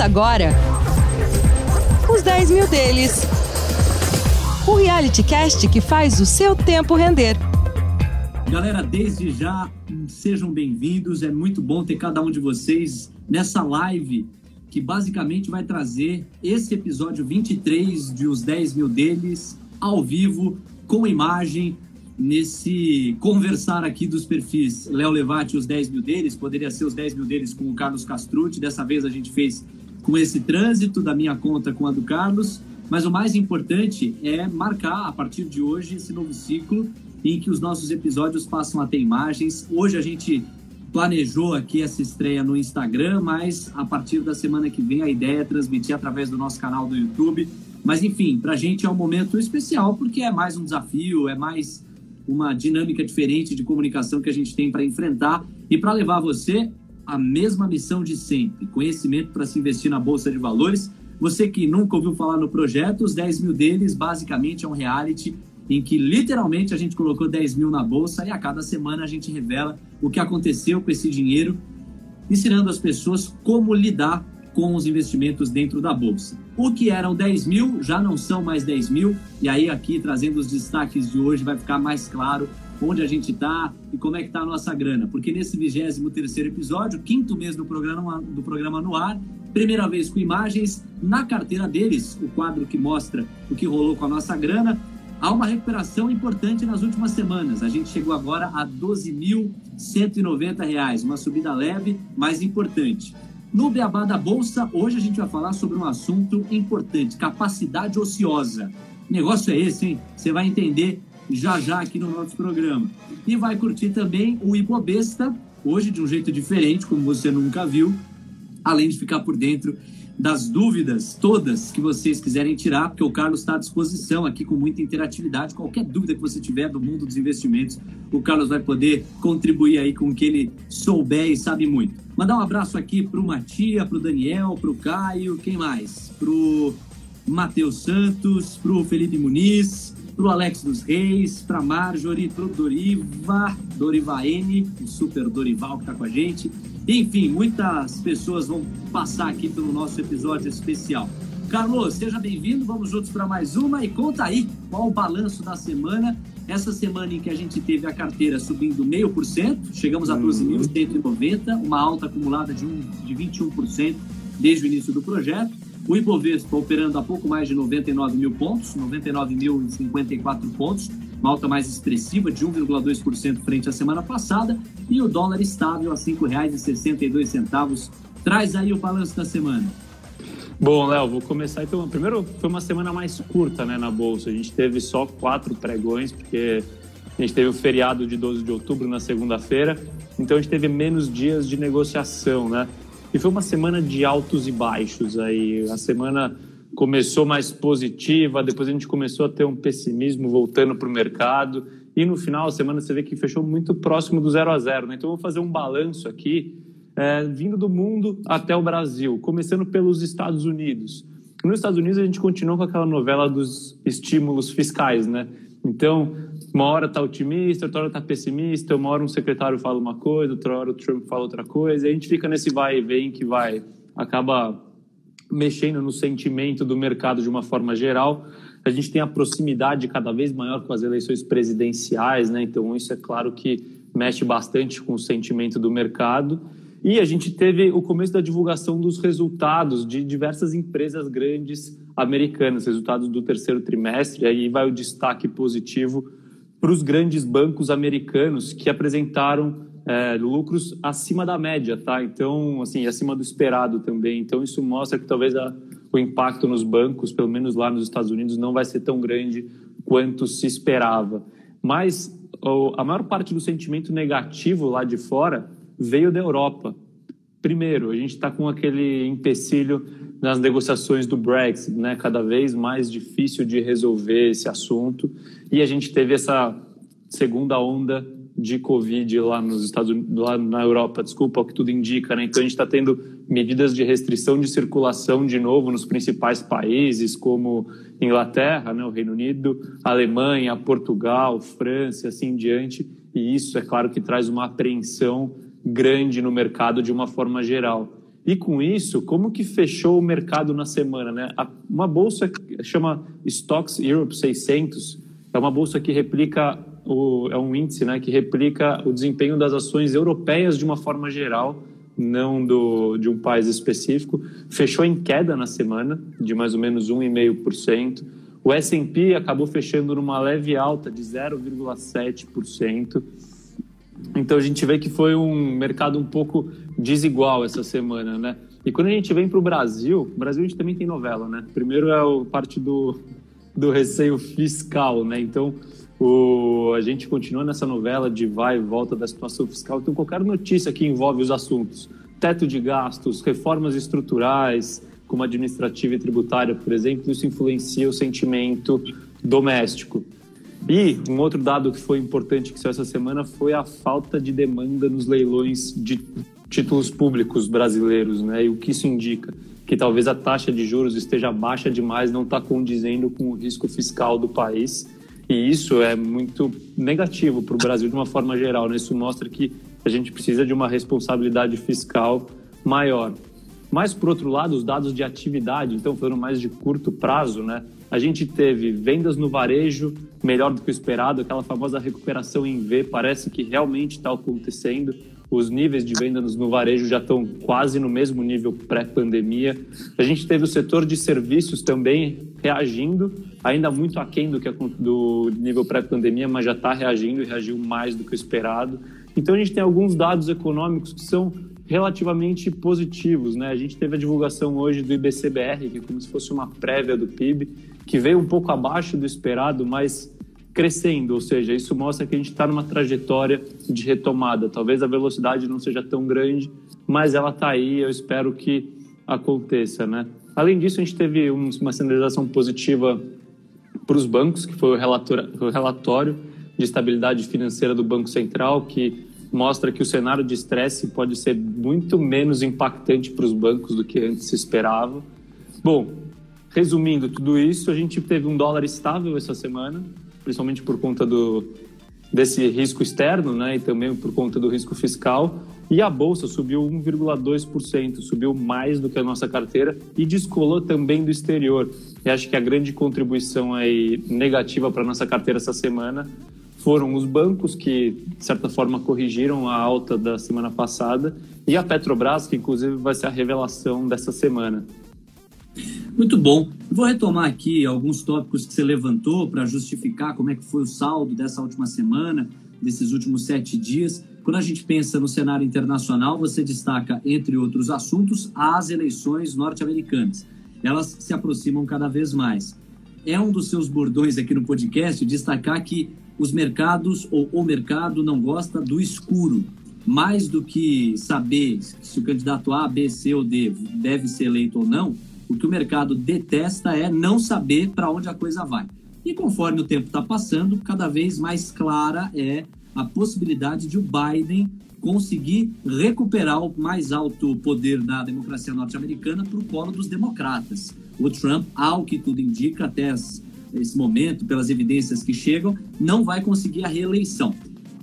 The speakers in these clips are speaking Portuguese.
Agora os 10 mil deles. O reality cast que faz o seu tempo render. Galera, desde já, sejam bem-vindos. É muito bom ter cada um de vocês nessa live que basicamente vai trazer esse episódio 23 de Os 10 Mil Deles ao vivo, com imagem, nesse conversar aqui dos perfis Léo Levati, os 10 mil deles, poderia ser os 10 mil deles com o Carlos Castrucci, dessa vez a gente fez com esse trânsito da minha conta com a do Carlos, mas o mais importante é marcar a partir de hoje esse novo ciclo em que os nossos episódios passam a ter imagens. Hoje a gente planejou aqui essa estreia no Instagram, mas a partir da semana que vem a ideia é transmitir através do nosso canal do YouTube. Mas enfim, para a gente é um momento especial porque é mais um desafio, é mais uma dinâmica diferente de comunicação que a gente tem para enfrentar e para levar você a mesma missão de sempre: conhecimento para se investir na Bolsa de Valores. Você que nunca ouviu falar no projeto, os 10 mil deles basicamente é um reality em que literalmente a gente colocou 10 mil na bolsa e a cada semana a gente revela o que aconteceu com esse dinheiro, ensinando as pessoas como lidar com os investimentos dentro da bolsa. O que eram 10 mil já não são mais 10 mil, e aí aqui trazendo os destaques de hoje vai ficar mais claro onde a gente está e como é que está a nossa grana. Porque nesse 23 episódio, quinto mês do programa, do programa no ar, primeira vez com imagens na carteira deles, o quadro que mostra o que rolou com a nossa grana, há uma recuperação importante nas últimas semanas. A gente chegou agora a R$ 12.190, uma subida leve, mas importante. No Beabá da Bolsa, hoje a gente vai falar sobre um assunto importante: capacidade ociosa. negócio é esse, hein? Você vai entender já já aqui no nosso programa. E vai curtir também o Ibobesta, hoje de um jeito diferente, como você nunca viu, além de ficar por dentro das dúvidas todas que vocês quiserem tirar, porque o Carlos está à disposição aqui com muita interatividade. Qualquer dúvida que você tiver do mundo dos investimentos, o Carlos vai poder contribuir aí com o que ele souber e sabe muito. Mandar um abraço aqui para o Matia, para o Daniel, para o Caio, quem mais? Para o Matheus Santos, para o Felipe Muniz, para o Alex dos Reis, para Marjorie, para o Doriva, Doriva N, o super Dorival que está com a gente. Enfim, muitas pessoas vão passar aqui pelo nosso episódio especial. Carlos, seja bem-vindo. Vamos juntos para mais uma e conta aí qual o balanço da semana. Essa semana em que a gente teve a carteira subindo meio por cento, chegamos a 12.190, uhum. uma alta acumulada de, um, de 21% desde o início do projeto. O Ibovespa operando a pouco mais de 99 mil pontos, 99.054 pontos, uma alta mais expressiva de 1,2% frente à semana passada, e o dólar estável a R$ 5,62. Traz aí o balanço da semana. Bom, Léo, vou começar então. Primeiro, foi uma semana mais curta né, na Bolsa. A gente teve só quatro pregões, porque a gente teve o feriado de 12 de outubro na segunda-feira, então a gente teve menos dias de negociação, né? E foi uma semana de altos e baixos aí. A semana começou mais positiva, depois a gente começou a ter um pessimismo voltando para o mercado. E no final da semana você vê que fechou muito próximo do zero a zero. Né? Então, vou fazer um balanço aqui, é, vindo do mundo até o Brasil, começando pelos Estados Unidos. Nos Estados Unidos, a gente continua com aquela novela dos estímulos fiscais, né? Então, uma hora está otimista, outra hora está pessimista, uma hora um secretário fala uma coisa, outra hora o Trump fala outra coisa, e a gente fica nesse vai e vem que vai, acaba mexendo no sentimento do mercado de uma forma geral. A gente tem a proximidade cada vez maior com as eleições presidenciais, né? Então isso é claro que mexe bastante com o sentimento do mercado. E a gente teve o começo da divulgação dos resultados de diversas empresas grandes americanas, resultados do terceiro trimestre. Aí vai o destaque positivo para os grandes bancos americanos que apresentaram é, lucros acima da média, tá? Então, assim, acima do esperado também. Então, isso mostra que talvez a, o impacto nos bancos, pelo menos lá nos Estados Unidos, não vai ser tão grande quanto se esperava. Mas o, a maior parte do sentimento negativo lá de fora veio da Europa. Primeiro, a gente está com aquele empecilho nas negociações do Brexit, né? Cada vez mais difícil de resolver esse assunto. E a gente teve essa segunda onda de Covid lá nos Estados Unidos, lá na Europa, desculpa, o que tudo indica, né? Então a gente está tendo medidas de restrição de circulação de novo nos principais países, como Inglaterra, né, o Reino Unido, Alemanha, Portugal, França, assim em diante. E isso, é claro, que traz uma apreensão grande no mercado de uma forma geral. E com isso, como que fechou o mercado na semana? Né? Uma bolsa que chama Stocks Europe 600, é uma bolsa que replica, o, é um índice né, que replica o desempenho das ações europeias de uma forma geral, não do, de um país específico. Fechou em queda na semana, de mais ou menos 1,5%. O S&P acabou fechando numa leve alta de 0,7%. Então a gente vê que foi um mercado um pouco desigual essa semana, né? E quando a gente vem para o Brasil, Brasil a gente também tem novela, né? Primeiro é a parte do, do receio fiscal, né? Então o, a gente continua nessa novela de vai e volta da situação fiscal. Então qualquer notícia que envolve os assuntos, teto de gastos, reformas estruturais, como administrativa e tributária, por exemplo, isso influencia o sentimento doméstico. E um outro dado que foi importante que saiu essa semana foi a falta de demanda nos leilões de títulos públicos brasileiros, né? E o que isso indica? Que talvez a taxa de juros esteja baixa demais, não está condizendo com o risco fiscal do país. E isso é muito negativo para o Brasil de uma forma geral. Né? Isso mostra que a gente precisa de uma responsabilidade fiscal maior. Mas, por outro lado, os dados de atividade, então, foram mais de curto prazo, né? A gente teve vendas no varejo melhor do que o esperado, aquela famosa recuperação em V parece que realmente está acontecendo. Os níveis de vendas no varejo já estão quase no mesmo nível pré-pandemia. A gente teve o setor de serviços também reagindo, ainda muito aquém do, que, do nível pré-pandemia, mas já está reagindo e reagiu mais do que o esperado. Então a gente tem alguns dados econômicos que são relativamente positivos. Né? A gente teve a divulgação hoje do IBCBR, que é como se fosse uma prévia do PIB, que veio um pouco abaixo do esperado, mas crescendo, ou seja, isso mostra que a gente está numa trajetória de retomada. Talvez a velocidade não seja tão grande, mas ela está aí. Eu espero que aconteça, né? Além disso, a gente teve uma sinalização positiva para os bancos, que foi o relatório, de estabilidade financeira do Banco Central, que mostra que o cenário de estresse pode ser muito menos impactante para os bancos do que antes se esperava. Bom, resumindo tudo isso, a gente teve um dólar estável essa semana, principalmente por conta do, desse risco externo, né, e também por conta do risco fiscal. E a bolsa subiu 1,2%, subiu mais do que a nossa carteira e descolou também do exterior. E acho que a grande contribuição aí negativa para a nossa carteira essa semana foram os bancos que, de certa forma, corrigiram a alta da semana passada e a Petrobras, que inclusive vai ser a revelação dessa semana. Muito bom. Vou retomar aqui alguns tópicos que você levantou para justificar como é que foi o saldo dessa última semana, desses últimos sete dias. Quando a gente pensa no cenário internacional, você destaca, entre outros assuntos, as eleições norte-americanas. Elas se aproximam cada vez mais. É um dos seus bordões aqui no podcast destacar que os mercados ou o mercado não gosta do escuro. Mais do que saber se o candidato A, B, C ou D deve ser eleito ou não, o que o mercado detesta é não saber para onde a coisa vai. E conforme o tempo está passando, cada vez mais clara é a possibilidade de o Biden conseguir recuperar o mais alto poder da democracia norte-americana para o colo dos democratas. O Trump, ao que tudo indica, até as nesse momento, pelas evidências que chegam, não vai conseguir a reeleição.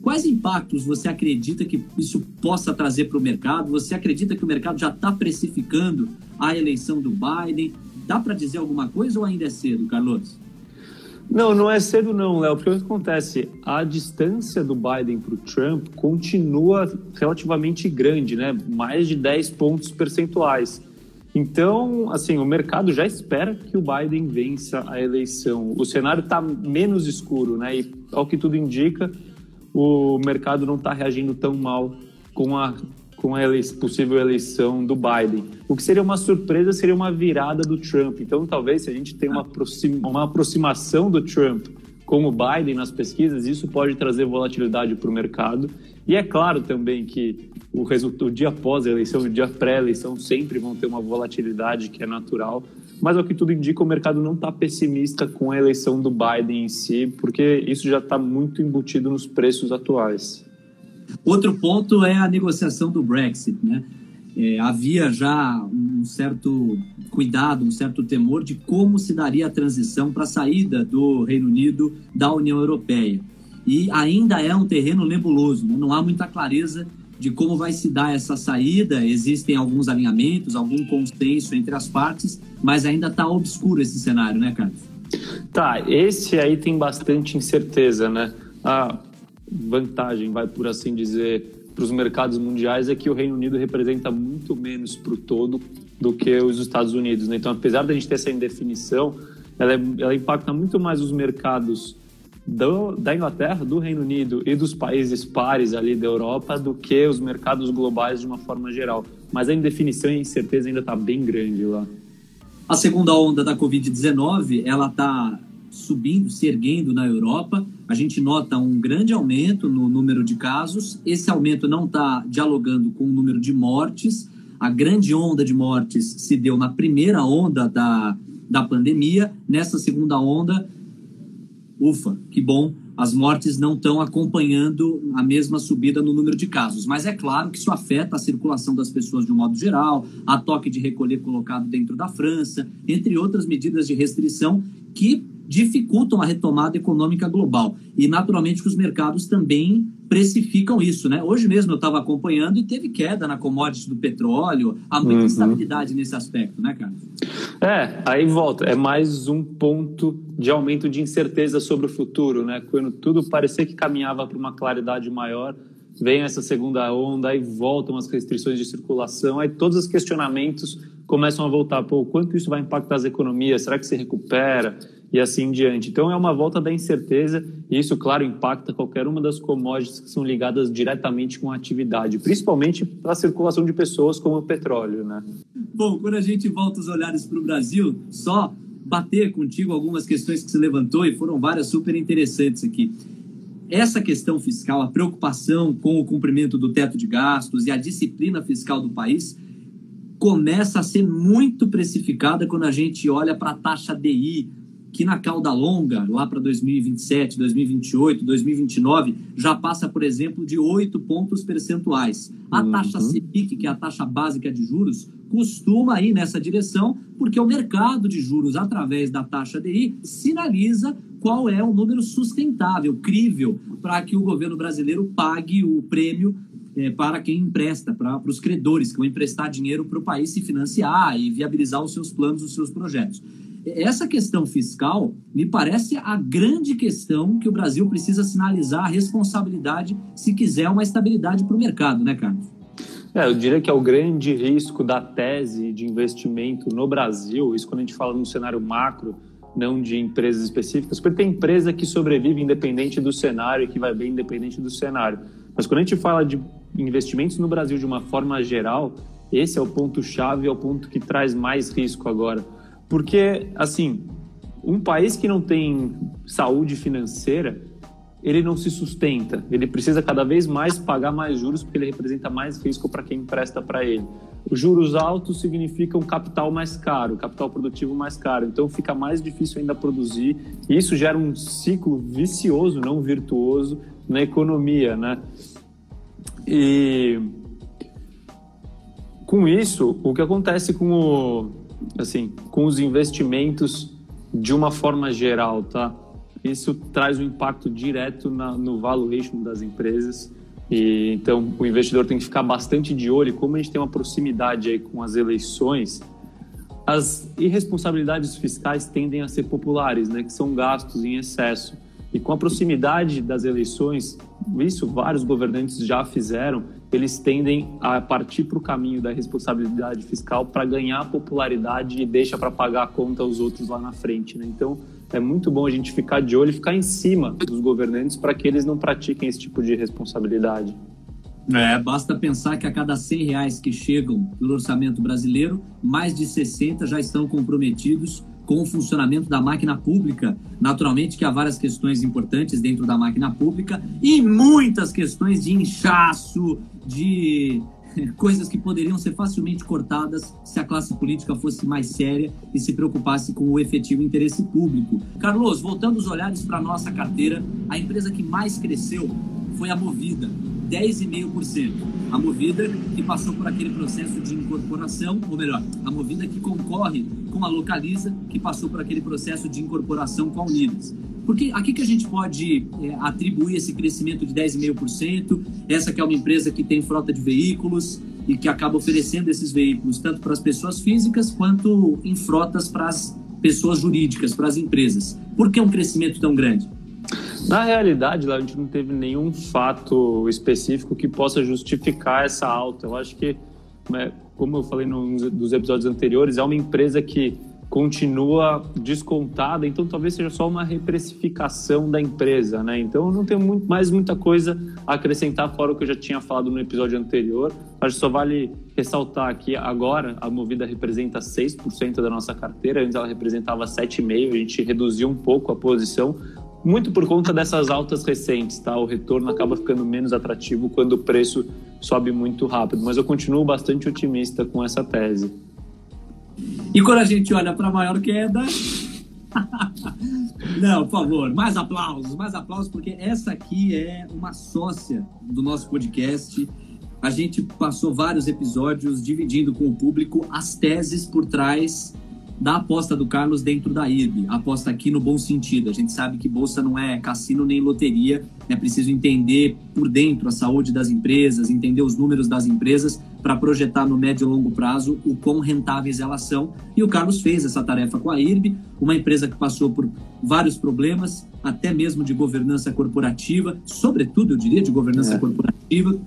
Quais impactos você acredita que isso possa trazer para o mercado? Você acredita que o mercado já está precificando a eleição do Biden? Dá para dizer alguma coisa ou ainda é cedo, Carlos? Não, não é cedo não, Léo, porque o que acontece? A distância do Biden para o Trump continua relativamente grande, né? Mais de 10 pontos percentuais. Então, assim, o mercado já espera que o Biden vença a eleição. O cenário está menos escuro, né? E ao que tudo indica, o mercado não está reagindo tão mal com a com a possível eleição do Biden. O que seria uma surpresa seria uma virada do Trump. Então, talvez, se a gente tem uma, aproxima, uma aproximação do Trump com o Biden nas pesquisas, isso pode trazer volatilidade para o mercado. E é claro também que o, resultado, o dia após a eleição, o dia pré-eleição, sempre vão ter uma volatilidade que é natural. Mas ao que tudo indica, o mercado não está pessimista com a eleição do Biden em si, porque isso já está muito embutido nos preços atuais. Outro ponto é a negociação do Brexit, né? É, havia já um certo cuidado, um certo temor de como se daria a transição para a saída do Reino Unido da União Europeia. E ainda é um terreno nebuloso, né? não há muita clareza de como vai se dar essa saída. Existem alguns alinhamentos, algum consenso entre as partes, mas ainda está obscuro esse cenário, né, Carlos? Tá, esse aí tem bastante incerteza, né? A vantagem, vai por assim dizer, para os mercados mundiais é que o Reino Unido representa muito menos para o todo do que os Estados Unidos. Né? Então, apesar da gente ter essa indefinição, ela, é, ela impacta muito mais os mercados do, da Inglaterra, do Reino Unido e dos países pares ali da Europa do que os mercados globais de uma forma geral. Mas a indefinição e a incerteza ainda está bem grande lá. A segunda onda da Covid-19, ela está subindo, se erguendo na Europa. A gente nota um grande aumento no número de casos. Esse aumento não está dialogando com o número de mortes. A grande onda de mortes se deu na primeira onda da, da pandemia. Nessa segunda onda, ufa, que bom, as mortes não estão acompanhando a mesma subida no número de casos. Mas é claro que isso afeta a circulação das pessoas de um modo geral, a toque de recolher colocado dentro da França, entre outras medidas de restrição que dificultam a retomada econômica global. E, naturalmente, que os mercados também precificam isso, né? Hoje mesmo eu estava acompanhando e teve queda na commodity do petróleo, há muita uhum. instabilidade nesse aspecto, né, Carlos? É, aí volta, é mais um ponto de aumento de incerteza sobre o futuro, né? Quando tudo parecia que caminhava para uma claridade maior, vem essa segunda onda, aí voltam as restrições de circulação, aí todos os questionamentos começam a voltar, pô, quanto isso vai impactar as economias? Será que se recupera? E assim em diante. Então é uma volta da incerteza e isso, claro, impacta qualquer uma das commodities que são ligadas diretamente com a atividade, principalmente para a circulação de pessoas como o petróleo, né? Bom, quando a gente volta os olhares para o Brasil, só bater contigo algumas questões que se levantou e foram várias super interessantes aqui. Essa questão fiscal, a preocupação com o cumprimento do teto de gastos e a disciplina fiscal do país começa a ser muito precificada quando a gente olha para a taxa DI, que na cauda longa, lá para 2027, 2028, 2029, já passa, por exemplo, de 8 pontos percentuais. A uhum. taxa Selic, que é a taxa básica de juros, costuma ir nessa direção, porque o mercado de juros, através da taxa DI, sinaliza qual é o número sustentável, crível, para que o governo brasileiro pague o prêmio é, para quem empresta, para os credores que vão emprestar dinheiro para o país se financiar e viabilizar os seus planos, os seus projetos essa questão fiscal me parece a grande questão que o Brasil precisa sinalizar a responsabilidade se quiser uma estabilidade para o mercado, né, Carlos? É, eu diria que é o grande risco da tese de investimento no Brasil, isso quando a gente fala no cenário macro, não de empresas específicas, porque tem empresa que sobrevive independente do cenário e que vai bem independente do cenário. Mas quando a gente fala de investimentos no Brasil de uma forma geral, esse é o ponto-chave, é o ponto que traz mais risco agora porque, assim, um país que não tem saúde financeira, ele não se sustenta. Ele precisa cada vez mais pagar mais juros porque ele representa mais risco para quem empresta para ele. Os juros altos significam capital mais caro, capital produtivo mais caro. Então fica mais difícil ainda produzir. E isso gera um ciclo vicioso, não virtuoso, na economia, né? E com isso, o que acontece com o assim, com os investimentos de uma forma geral, tá? Isso traz um impacto direto na, no valuation das empresas. E então o investidor tem que ficar bastante de olho. Como a gente tem uma proximidade aí com as eleições, as irresponsabilidades fiscais tendem a ser populares, né? Que são gastos em excesso. E com a proximidade das eleições, isso vários governantes já fizeram, eles tendem a partir para o caminho da responsabilidade fiscal para ganhar popularidade e deixa para pagar a conta aos outros lá na frente. Né? Então, é muito bom a gente ficar de olho e ficar em cima dos governantes para que eles não pratiquem esse tipo de responsabilidade. É, basta pensar que a cada 100 reais que chegam pelo orçamento brasileiro, mais de 60 já estão comprometidos com o funcionamento da máquina pública. Naturalmente que há várias questões importantes dentro da máquina pública e muitas questões de inchaço, de coisas que poderiam ser facilmente cortadas se a classe política fosse mais séria e se preocupasse com o efetivo interesse público. Carlos, voltando os olhares para a nossa carteira, a empresa que mais cresceu foi a Movida, 10,5%. A Movida que passou por aquele processo de incorporação, ou melhor, a Movida que concorre com a Localiza, que passou por aquele processo de incorporação com a Unidas. Porque aqui que a gente pode é, atribuir esse crescimento de 10,5%, essa que é uma empresa que tem frota de veículos e que acaba oferecendo esses veículos tanto para as pessoas físicas quanto em frotas para as pessoas jurídicas, para as empresas. Por que um crescimento tão grande? Na realidade, a gente não teve nenhum fato específico que possa justificar essa alta. Eu acho que, né, como eu falei nos episódios anteriores, é uma empresa que continua descontada, então talvez seja só uma reprecificação da empresa, né? Então não tem muito, mais muita coisa a acrescentar fora o que eu já tinha falado no episódio anterior. Acho que só vale ressaltar que agora a Movida representa 6% da nossa carteira, antes ela representava 7,5%, a gente reduziu um pouco a posição, muito por conta dessas altas recentes, tá? O retorno acaba ficando menos atrativo quando o preço sobe muito rápido, mas eu continuo bastante otimista com essa tese. E quando a gente olha para a maior queda. Não, por favor, mais aplausos, mais aplausos, porque essa aqui é uma sócia do nosso podcast. A gente passou vários episódios dividindo com o público as teses por trás da aposta do Carlos dentro da IRB. Aposta aqui no bom sentido. A gente sabe que bolsa não é cassino nem loteria. É preciso entender por dentro a saúde das empresas, entender os números das empresas para projetar no médio e longo prazo o quão rentáveis elas são. E o Carlos fez essa tarefa com a IRB, uma empresa que passou por vários problemas, até mesmo de governança corporativa, sobretudo, eu diria, de governança é. corporativa.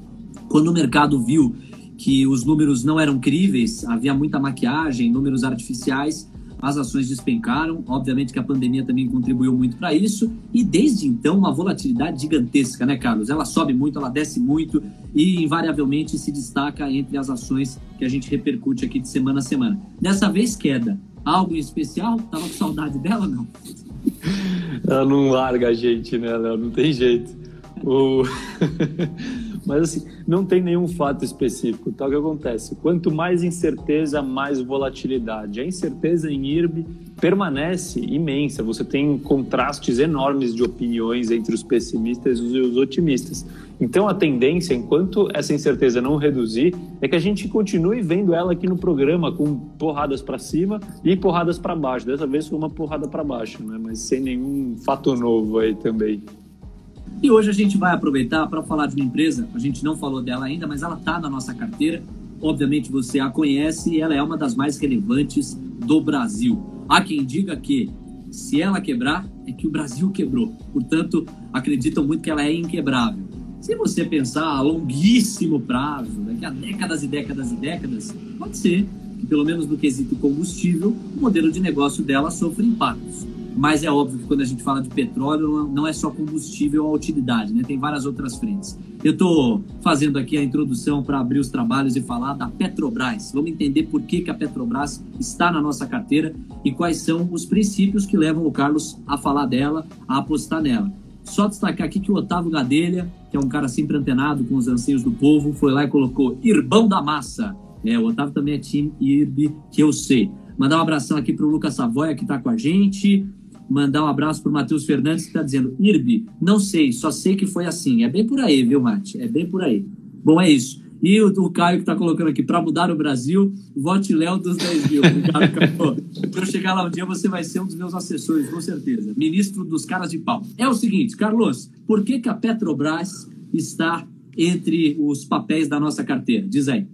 Quando o mercado viu que os números não eram críveis, havia muita maquiagem, números artificiais, as ações despencaram. Obviamente que a pandemia também contribuiu muito para isso. E desde então, uma volatilidade gigantesca, né, Carlos? Ela sobe muito, ela desce muito e invariavelmente se destaca entre as ações que a gente repercute aqui de semana a semana. Dessa vez, queda. Algo em especial? Tava com saudade dela, não? Ela não larga a gente, né, Léo? Não tem jeito. O... Mas assim, não tem nenhum fato específico. Então, o que acontece? Quanto mais incerteza, mais volatilidade. A incerteza em IRB permanece imensa. Você tem contrastes enormes de opiniões entre os pessimistas e os otimistas. Então, a tendência, enquanto essa incerteza não reduzir, é que a gente continue vendo ela aqui no programa com porradas para cima e porradas para baixo. Dessa vez foi uma porrada para baixo, né? mas sem nenhum fato novo aí também. E hoje a gente vai aproveitar para falar de uma empresa, a gente não falou dela ainda, mas ela está na nossa carteira. Obviamente você a conhece e ela é uma das mais relevantes do Brasil. Há quem diga que se ela quebrar, é que o Brasil quebrou. Portanto, acreditam muito que ela é inquebrável. Se você pensar a longuíssimo prazo, daqui a décadas e décadas e décadas, pode ser que, pelo menos no quesito combustível, o modelo de negócio dela sofra impactos. Mas é óbvio que quando a gente fala de petróleo, não é só combustível ou utilidade, né? Tem várias outras frentes. Eu estou fazendo aqui a introdução para abrir os trabalhos e falar da Petrobras. Vamos entender por que, que a Petrobras está na nossa carteira e quais são os princípios que levam o Carlos a falar dela, a apostar nela. Só destacar aqui que o Otávio Gadelha, que é um cara sempre antenado com os anseios do povo, foi lá e colocou Irbão da Massa. É, o Otávio também é time IRB, que eu sei. Mandar um abração aqui para o Lucas Savoia, que está com a gente mandar um abraço para o Matheus Fernandes, que está dizendo: Irbi, não sei, só sei que foi assim. É bem por aí, viu, Mate? É bem por aí. Bom, é isso. E o, o Caio que está colocando aqui, para mudar o Brasil, vote Léo dos 10 mil. Obrigado. Quando eu chegar lá um dia, você vai ser um dos meus assessores, com certeza. Ministro dos caras de pau. É o seguinte, Carlos, por que, que a Petrobras está entre os papéis da nossa carteira? Diz aí.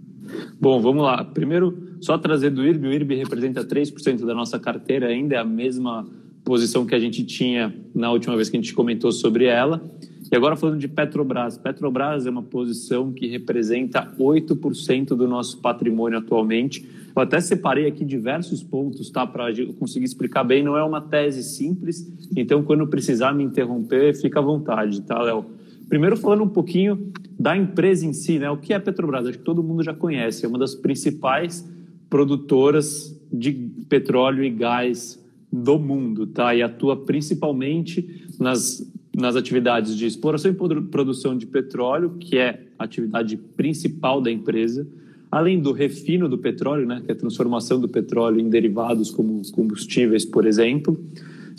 Bom, vamos lá. Primeiro, só trazer do IRB. O IRB representa 3% da nossa carteira, ainda é a mesma posição que a gente tinha na última vez que a gente comentou sobre ela. E agora falando de Petrobras. Petrobras é uma posição que representa 8% do nosso patrimônio atualmente. Eu até separei aqui diversos pontos, tá, para conseguir explicar bem. Não é uma tese simples, então quando precisar me interromper, fica à vontade, tá, Léo? Primeiro falando um pouquinho da empresa em si, né? O que é Petrobras? Acho que todo mundo já conhece. É uma das principais produtoras de petróleo e gás do mundo, tá? E atua principalmente nas, nas atividades de exploração e produção de petróleo, que é a atividade principal da empresa, além do refino do petróleo, né, que é a transformação do petróleo em derivados como combustíveis, por exemplo,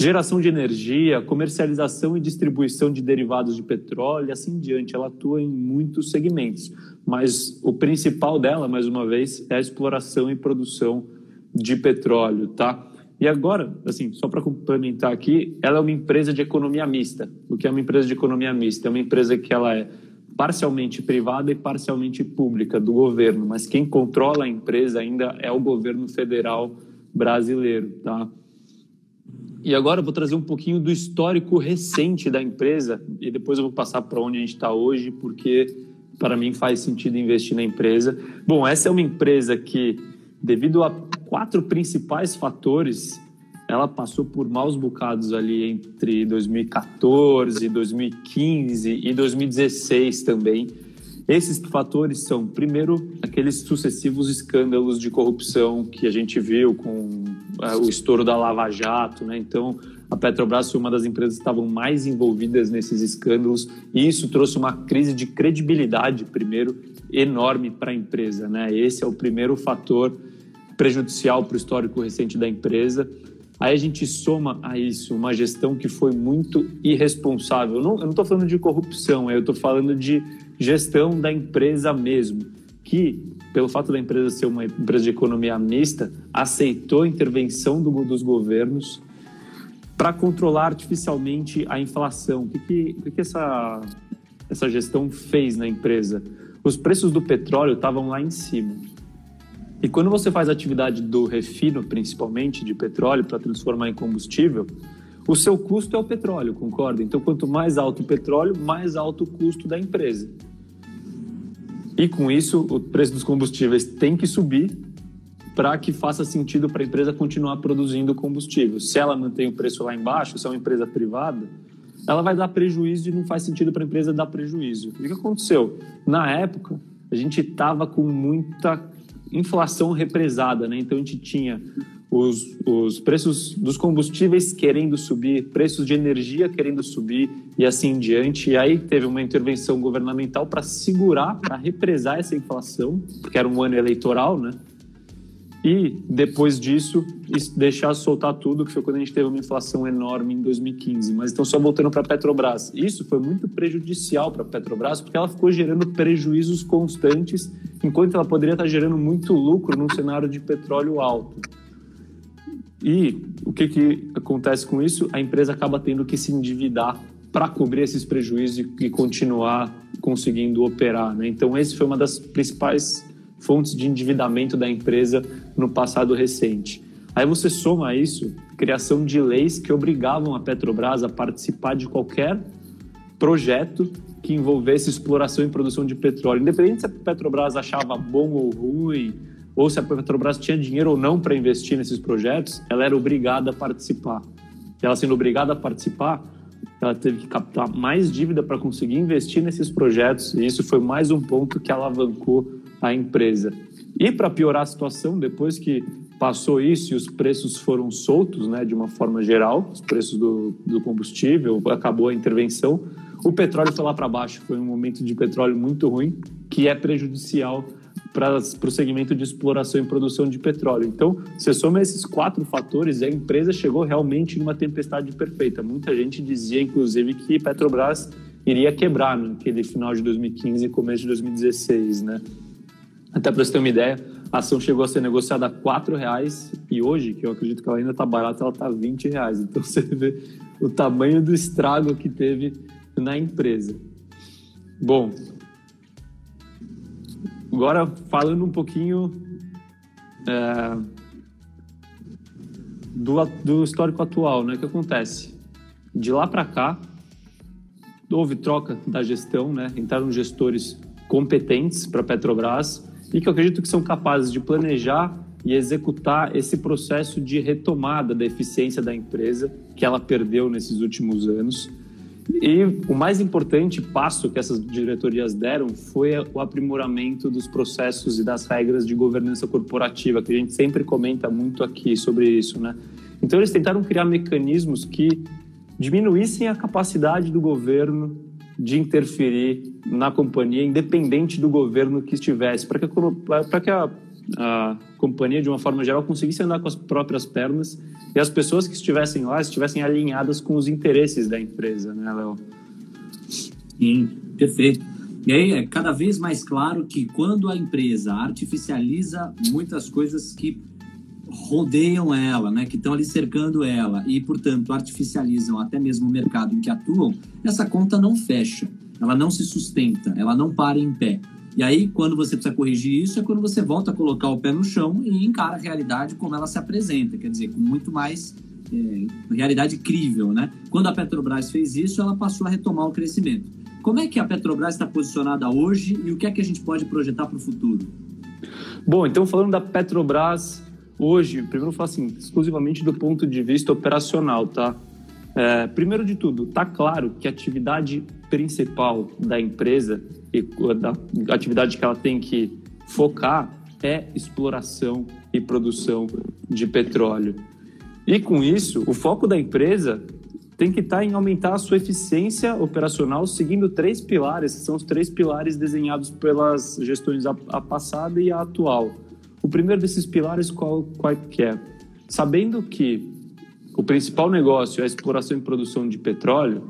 geração de energia, comercialização e distribuição de derivados de petróleo e assim diante. Ela atua em muitos segmentos, mas o principal dela, mais uma vez, é a exploração e produção de petróleo, tá? E agora, assim, só para complementar aqui, ela é uma empresa de economia mista. O que é uma empresa de economia mista? É uma empresa que ela é parcialmente privada e parcialmente pública do governo, mas quem controla a empresa ainda é o governo federal brasileiro, tá? E agora eu vou trazer um pouquinho do histórico recente da empresa e depois eu vou passar para onde a gente está hoje, porque para mim faz sentido investir na empresa. Bom, essa é uma empresa que, devido a quatro principais fatores, ela passou por maus bocados ali entre 2014, 2015 e 2016 também. Esses fatores são, primeiro, aqueles sucessivos escândalos de corrupção que a gente viu com uh, o estouro da Lava Jato, né? Então, a Petrobras foi uma das empresas que estavam mais envolvidas nesses escândalos e isso trouxe uma crise de credibilidade, primeiro, enorme para a empresa, né? Esse é o primeiro fator prejudicial para o histórico recente da empresa. Aí a gente soma a isso uma gestão que foi muito irresponsável. Eu não estou falando de corrupção, eu estou falando de gestão da empresa mesmo, que, pelo fato da empresa ser uma empresa de economia mista, aceitou a intervenção do, dos governos para controlar artificialmente a inflação. O que, que, que, que essa, essa gestão fez na empresa? Os preços do petróleo estavam lá em cima. E quando você faz atividade do refino, principalmente de petróleo, para transformar em combustível, o seu custo é o petróleo, concorda? Então, quanto mais alto o petróleo, mais alto o custo da empresa. E com isso, o preço dos combustíveis tem que subir para que faça sentido para a empresa continuar produzindo combustível. Se ela mantém o preço lá embaixo, se é uma empresa privada, ela vai dar prejuízo e não faz sentido para a empresa dar prejuízo. O que aconteceu? Na época, a gente estava com muita inflação represada, né? Então a gente tinha os, os preços dos combustíveis querendo subir, preços de energia querendo subir e assim em diante. E aí teve uma intervenção governamental para segurar, para represar essa inflação, porque era um ano eleitoral, né? E depois disso, deixar soltar tudo, que foi quando a gente teve uma inflação enorme em 2015. Mas então, só voltando para a Petrobras. Isso foi muito prejudicial para a Petrobras, porque ela ficou gerando prejuízos constantes, enquanto ela poderia estar gerando muito lucro num cenário de petróleo alto. E o que, que acontece com isso? A empresa acaba tendo que se endividar para cobrir esses prejuízos e continuar conseguindo operar. Né? Então, esse foi uma das principais fontes de endividamento da empresa no passado recente. Aí você soma isso criação de leis que obrigavam a Petrobras a participar de qualquer projeto que envolvesse exploração e produção de petróleo, independente se a Petrobras achava bom ou ruim, ou se a Petrobras tinha dinheiro ou não para investir nesses projetos, ela era obrigada a participar. Ela sendo obrigada a participar, ela teve que captar mais dívida para conseguir investir nesses projetos, e isso foi mais um ponto que alavancou a empresa. E para piorar a situação, depois que passou isso e os preços foram soltos, né, de uma forma geral, os preços do, do combustível, acabou a intervenção, o petróleo foi lá para baixo. Foi um momento de petróleo muito ruim, que é prejudicial para o segmento de exploração e produção de petróleo. Então, você soma esses quatro fatores e a empresa chegou realmente numa tempestade perfeita. Muita gente dizia, inclusive, que Petrobras iria quebrar naquele final de 2015 e começo de 2016, né? Até para você ter uma ideia, a ação chegou a ser negociada a R$ reais e hoje, que eu acredito que ela ainda está barata, ela está 20 reais. Então você vê o tamanho do estrago que teve na empresa. Bom, agora falando um pouquinho é, do, do histórico atual, né? O que acontece? De lá para cá, houve troca da gestão, né? Entraram gestores competentes para a Petrobras e que eu acredito que são capazes de planejar e executar esse processo de retomada da eficiência da empresa que ela perdeu nesses últimos anos. E o mais importante passo que essas diretorias deram foi o aprimoramento dos processos e das regras de governança corporativa, que a gente sempre comenta muito aqui sobre isso, né? Então eles tentaram criar mecanismos que diminuíssem a capacidade do governo de interferir na companhia, independente do governo que estivesse, para que, para que a, a companhia, de uma forma geral, conseguisse andar com as próprias pernas e as pessoas que estivessem lá estivessem alinhadas com os interesses da empresa, né, Léo? Sim, perfeito. E aí é cada vez mais claro que quando a empresa artificializa muitas coisas que rodeiam ela, né, que estão ali cercando ela e, portanto, artificializam até mesmo o mercado em que atuam, essa conta não fecha, ela não se sustenta, ela não para em pé. E aí, quando você precisa corrigir isso, é quando você volta a colocar o pé no chão e encara a realidade como ela se apresenta, quer dizer, com muito mais é, realidade crível, né? Quando a Petrobras fez isso, ela passou a retomar o crescimento. Como é que a Petrobras está posicionada hoje e o que é que a gente pode projetar para o futuro? Bom, então falando da Petrobras hoje, primeiro eu falo assim, exclusivamente do ponto de vista operacional, tá? É, primeiro de tudo, tá claro que a atividade principal da empresa e da atividade que ela tem que focar é exploração e produção de petróleo. E com isso, o foco da empresa tem que estar em aumentar a sua eficiência operacional seguindo três pilares, que são os três pilares desenhados pelas gestões a, a passada e a atual. O primeiro desses pilares qual, qual que é? Sabendo que o principal negócio é a exploração e produção de petróleo,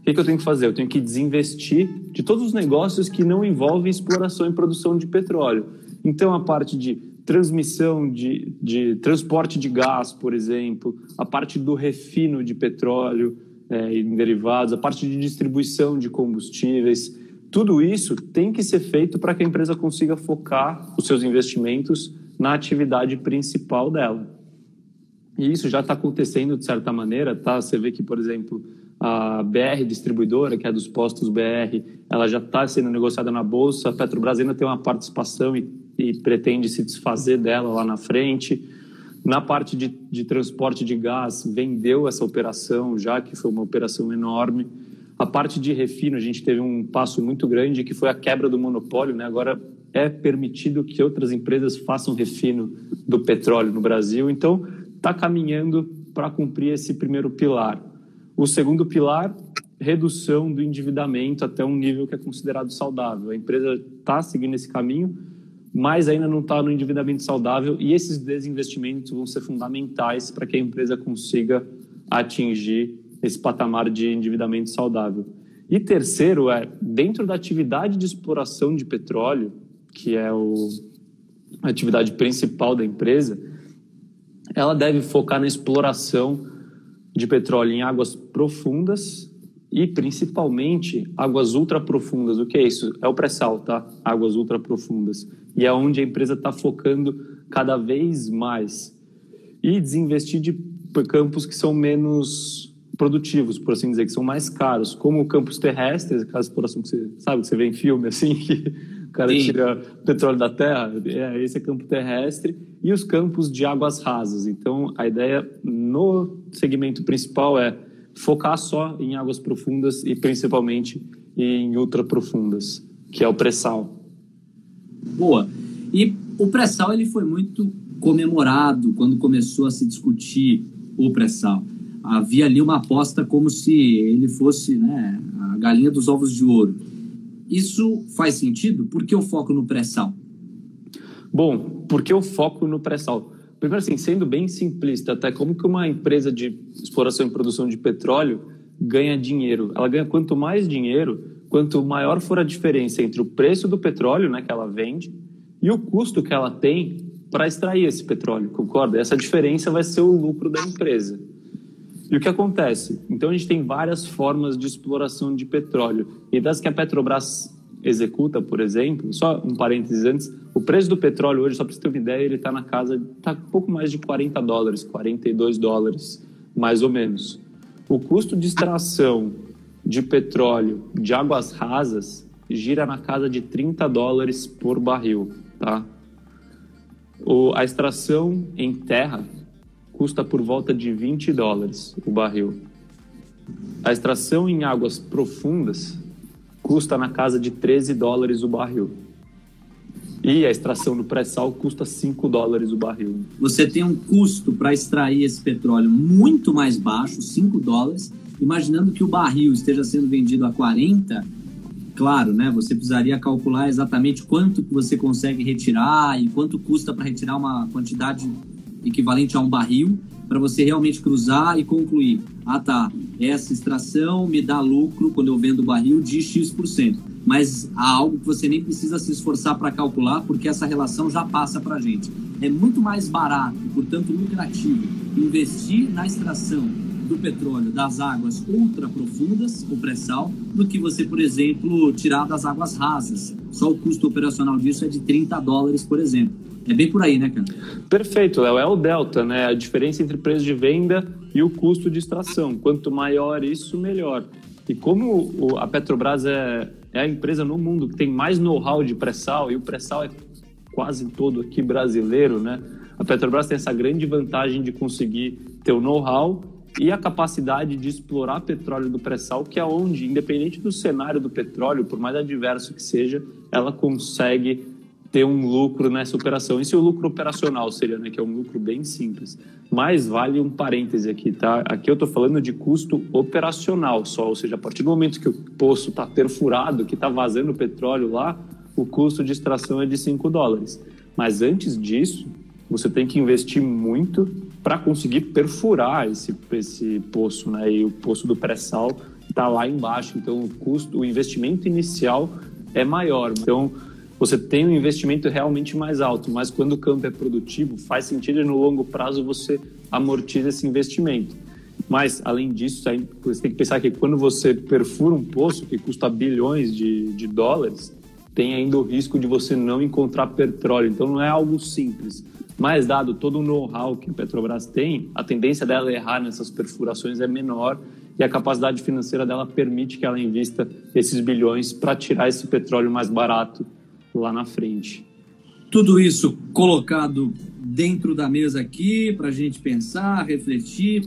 o que, que eu tenho que fazer? Eu tenho que desinvestir de todos os negócios que não envolvem exploração e produção de petróleo. Então, a parte de transmissão de, de transporte de gás, por exemplo, a parte do refino de petróleo é, e derivados, a parte de distribuição de combustíveis, tudo isso tem que ser feito para que a empresa consiga focar os seus investimentos na atividade principal dela. E isso já está acontecendo de certa maneira, tá? Você vê que, por exemplo, a BR distribuidora, que é dos postos BR, ela já está sendo negociada na bolsa. A Petrobras ainda tem uma participação e, e, pretende se desfazer dela lá na frente. Na parte de, de transporte de gás, vendeu essa operação já, que foi uma operação enorme. A parte de refino, a gente teve um passo muito grande, que foi a quebra do monopólio. Né? Agora é permitido que outras empresas façam refino do petróleo no Brasil. Então, está caminhando para cumprir esse primeiro pilar. O segundo pilar, redução do endividamento até um nível que é considerado saudável. A empresa está seguindo esse caminho, mas ainda não está no endividamento saudável e esses desinvestimentos vão ser fundamentais para que a empresa consiga atingir esse patamar de endividamento saudável. E terceiro é, dentro da atividade de exploração de petróleo, que é o, a atividade principal da empresa, ela deve focar na exploração de petróleo em águas profundas e principalmente águas ultraprofundas. O que é isso? É o pré-sal, tá? Águas ultraprofundas. E é onde a empresa está focando cada vez mais. E desinvestir de campos que são menos produtivos, por assim dizer, que são mais caros, como campos terrestres, aquela exploração que você sabe, que você vê em filme, assim, que o cara Sim. tira petróleo da terra, é, esse é campo terrestre, e os campos de águas rasas. Então, a ideia no segmento principal é focar só em águas profundas e principalmente em ultraprofundas, que é o pré-sal. Boa. E o pré-sal ele foi muito comemorado quando começou a se discutir o pré-sal. Havia ali uma aposta como se ele fosse né, a galinha dos ovos de ouro. Isso faz sentido? Por que o foco no pré-sal? Bom, por que o foco no pré-sal? Primeiro, assim, sendo bem simplista, até como que uma empresa de exploração e produção de petróleo ganha dinheiro? Ela ganha quanto mais dinheiro, quanto maior for a diferença entre o preço do petróleo, né, que ela vende, e o custo que ela tem para extrair esse petróleo, concorda? Essa diferença vai ser o lucro da empresa. E o que acontece? Então a gente tem várias formas de exploração de petróleo. E das que a Petrobras executa, por exemplo, só um parênteses antes, o preço do petróleo hoje, só para você ter uma ideia, ele está na casa, está um pouco mais de 40 dólares, 42 dólares, mais ou menos. O custo de extração de petróleo de águas rasas gira na casa de 30 dólares por barril, tá? O, a extração em terra custa por volta de 20 dólares o barril. A extração em águas profundas custa na casa de 13 dólares o barril. E a extração do pré-sal custa 5 dólares o barril. Você tem um custo para extrair esse petróleo muito mais baixo, 5 dólares. Imaginando que o barril esteja sendo vendido a 40, claro, né? Você precisaria calcular exatamente quanto que você consegue retirar e quanto custa para retirar uma quantidade equivalente a um barril para você realmente cruzar e concluir. Ah, tá, essa extração me dá lucro quando eu vendo o barril de X%. Mas há algo que você nem precisa se esforçar para calcular, porque essa relação já passa para a gente. é muito mais barato, portanto lucrativo, investir na extração do petróleo das águas ultra profundas, o pré-sal, do que você, por exemplo, tirar das águas rasas. Só o custo operacional disso é de 30 dólares, por exemplo. É bem por aí, né, cara? Perfeito, Léo. É o delta, né? A diferença entre preço de venda e o custo de extração. Quanto maior isso, melhor. E como a Petrobras é, é a empresa no mundo que tem mais know-how de pré-sal, e o pré-sal é quase todo aqui brasileiro, né? A Petrobras tem essa grande vantagem de conseguir ter o know-how e a capacidade de explorar petróleo do pré-sal, que é onde, independente do cenário do petróleo, por mais adverso que seja, ela consegue ter um lucro nessa operação. Esse é o lucro operacional seria, né, que é um lucro bem simples. Mas vale um parêntese aqui, tá? Aqui eu estou falando de custo operacional só, ou seja, a partir do momento que o poço está perfurado, que está vazando petróleo lá, o custo de extração é de 5 dólares. Mas antes disso, você tem que investir muito para conseguir perfurar esse, esse poço, né? E o poço do pré-sal está lá embaixo, então o custo, o investimento inicial é maior. Então você tem um investimento realmente mais alto, mas quando o campo é produtivo, faz sentido e no longo prazo você amortiza esse investimento. Mas, além disso, você tem que pensar que quando você perfura um poço que custa bilhões de, de dólares, tem ainda o risco de você não encontrar petróleo. Então, não é algo simples. Mas, dado todo o know-how que a Petrobras tem, a tendência dela errar nessas perfurações é menor e a capacidade financeira dela permite que ela invista esses bilhões para tirar esse petróleo mais barato lá na frente. Tudo isso colocado dentro da mesa aqui para a gente pensar, refletir.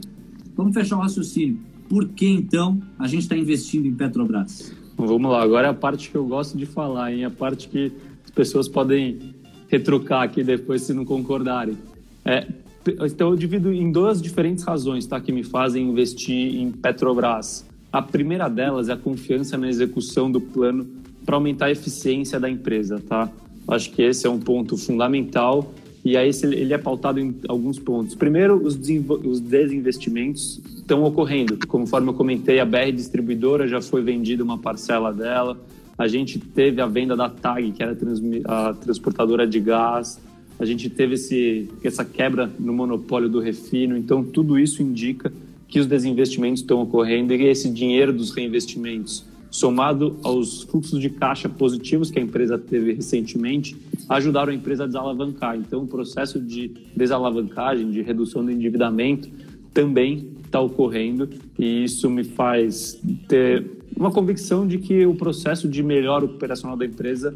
Vamos fechar o raciocínio. Por que então a gente está investindo em Petrobras? Vamos lá, agora é a parte que eu gosto de falar, hein? a parte que as pessoas podem retrucar aqui depois se não concordarem. É, então eu divido em duas diferentes razões tá, que me fazem investir em Petrobras. A primeira delas é a confiança na execução do plano para aumentar a eficiência da empresa, tá? Acho que esse é um ponto fundamental e aí ele é pautado em alguns pontos. Primeiro, os, os desinvestimentos estão ocorrendo. Conforme eu comentei, a BR Distribuidora já foi vendida uma parcela dela. A gente teve a venda da TAG, que era a transportadora de gás. A gente teve esse, essa quebra no monopólio do refino. Então, tudo isso indica que os desinvestimentos estão ocorrendo e esse dinheiro dos reinvestimentos somado aos fluxos de caixa positivos que a empresa teve recentemente, ajudaram a empresa a desalavancar. Então, o processo de desalavancagem, de redução do endividamento, também está ocorrendo e isso me faz ter uma convicção de que o processo de melhor operacional da empresa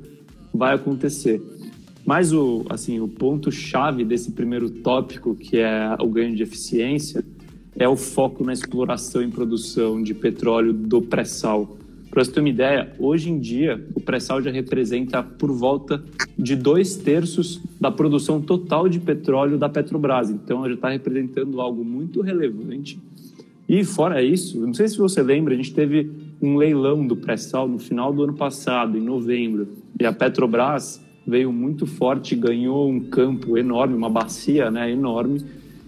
vai acontecer. Mas o, assim, o ponto chave desse primeiro tópico, que é o ganho de eficiência, é o foco na exploração e produção de petróleo do pré-sal. Para você ter uma ideia, hoje em dia o pré-sal já representa por volta de dois terços da produção total de petróleo da Petrobras. Então, já está representando algo muito relevante. E fora isso, não sei se você lembra, a gente teve um leilão do pré-sal no final do ano passado, em novembro, e a Petrobras veio muito forte, ganhou um campo enorme, uma bacia né, enorme.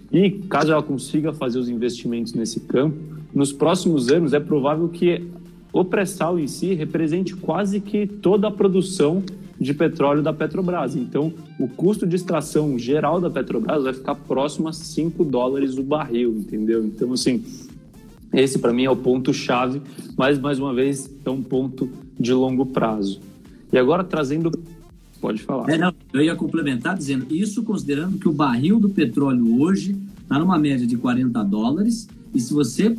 E caso ela consiga fazer os investimentos nesse campo, nos próximos anos é provável que o pré-sal em si represente quase que toda a produção de petróleo da Petrobras. Então, o custo de extração geral da Petrobras vai ficar próximo a 5 dólares o barril, entendeu? Então, assim, esse para mim é o ponto-chave, mas mais uma vez é um ponto de longo prazo. E agora trazendo. Pode falar. É, não, eu ia complementar dizendo isso considerando que o barril do petróleo hoje está numa média de 40 dólares, e se você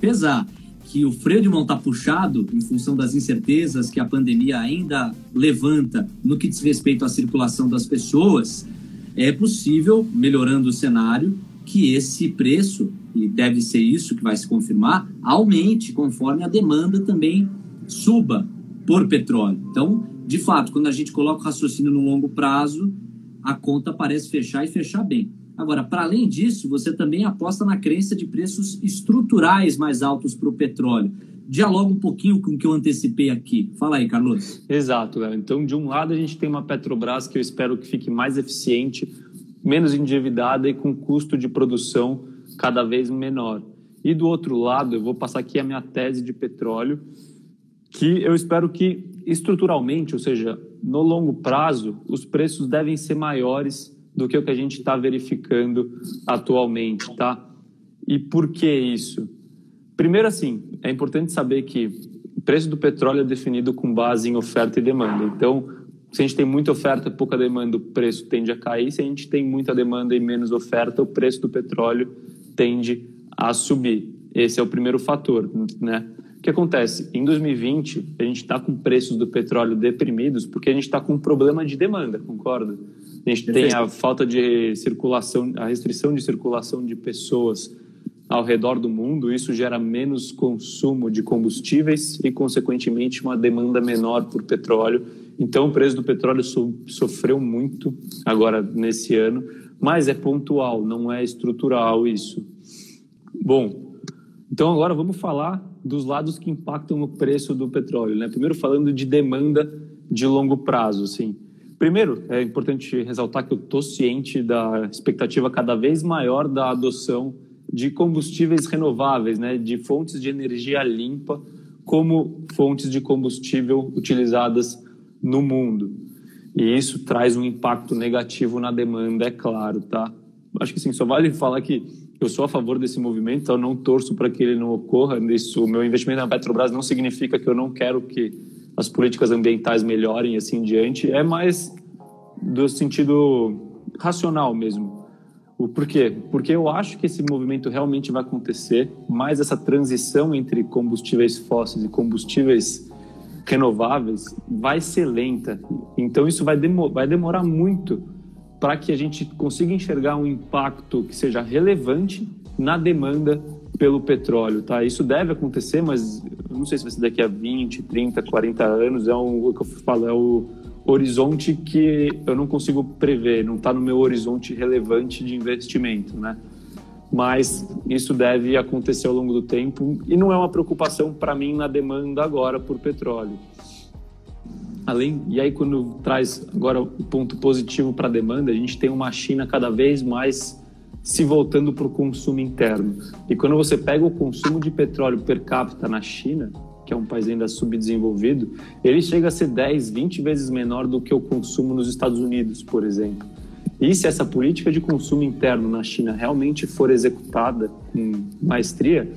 pesar que o freio de mão está puxado em função das incertezas que a pandemia ainda levanta no que diz respeito à circulação das pessoas, é possível, melhorando o cenário, que esse preço, e deve ser isso que vai se confirmar, aumente conforme a demanda também suba por petróleo. Então, de fato, quando a gente coloca o raciocínio no longo prazo, a conta parece fechar e fechar bem. Agora, para além disso, você também aposta na crença de preços estruturais mais altos para o petróleo. Dialoga um pouquinho com o que eu antecipei aqui. Fala aí, Carlos. Exato, Léo. Então, de um lado, a gente tem uma Petrobras que eu espero que fique mais eficiente, menos endividada e com custo de produção cada vez menor. E do outro lado, eu vou passar aqui a minha tese de petróleo, que eu espero que estruturalmente, ou seja, no longo prazo, os preços devem ser maiores do que o que a gente está verificando atualmente, tá? E por que isso? Primeiro, assim, é importante saber que o preço do petróleo é definido com base em oferta e demanda. Então, se a gente tem muita oferta e pouca demanda, o preço tende a cair. Se a gente tem muita demanda e menos oferta, o preço do petróleo tende a subir. Esse é o primeiro fator, né? O que acontece? Em 2020, a gente está com preços do petróleo deprimidos porque a gente está com um problema de demanda, concorda? A gente tem a falta de circulação, a restrição de circulação de pessoas ao redor do mundo, isso gera menos consumo de combustíveis e, consequentemente, uma demanda menor por petróleo. Então, o preço do petróleo so sofreu muito agora nesse ano, mas é pontual, não é estrutural isso. Bom, então agora vamos falar dos lados que impactam o preço do petróleo. Né? Primeiro, falando de demanda de longo prazo. Assim. Primeiro, é importante ressaltar que eu estou ciente da expectativa cada vez maior da adoção de combustíveis renováveis, né, de fontes de energia limpa como fontes de combustível utilizadas no mundo. E isso traz um impacto negativo na demanda, é claro, tá? Acho que sim, só vale falar que eu sou a favor desse movimento, então não torço para que ele não ocorra. Isso, meu investimento na Petrobras não significa que eu não quero que as políticas ambientais melhorem assim em diante, é mais do sentido racional mesmo. O porquê? Porque eu acho que esse movimento realmente vai acontecer, mas essa transição entre combustíveis fósseis e combustíveis renováveis vai ser lenta. Então isso vai, demo vai demorar muito para que a gente consiga enxergar um impacto que seja relevante na demanda pelo petróleo, tá? Isso deve acontecer, mas não sei se vai ser daqui a 20, 30, 40 anos, é um, o que eu falo, é o horizonte que eu não consigo prever, não está no meu horizonte relevante de investimento, né? Mas isso deve acontecer ao longo do tempo e não é uma preocupação para mim na demanda agora por petróleo. Além e aí quando traz agora o ponto positivo para a demanda, a gente tem uma China cada vez mais se voltando para o consumo interno. E quando você pega o consumo de petróleo per capita na China, que é um país ainda subdesenvolvido, ele chega a ser 10, 20 vezes menor do que o consumo nos Estados Unidos, por exemplo. E se essa política de consumo interno na China realmente for executada com maestria,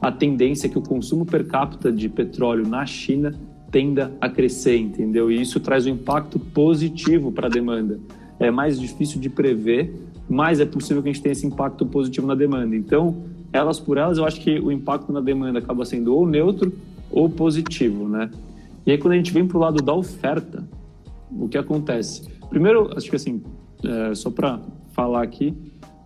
a tendência é que o consumo per capita de petróleo na China tenda a crescer, entendeu? E isso traz um impacto positivo para a demanda. É mais difícil de prever, mas é possível que a gente tenha esse impacto positivo na demanda. Então, elas por elas, eu acho que o impacto na demanda acaba sendo ou neutro ou positivo, né? E aí quando a gente vem para o lado da oferta, o que acontece? Primeiro, acho que assim, é, só para falar aqui,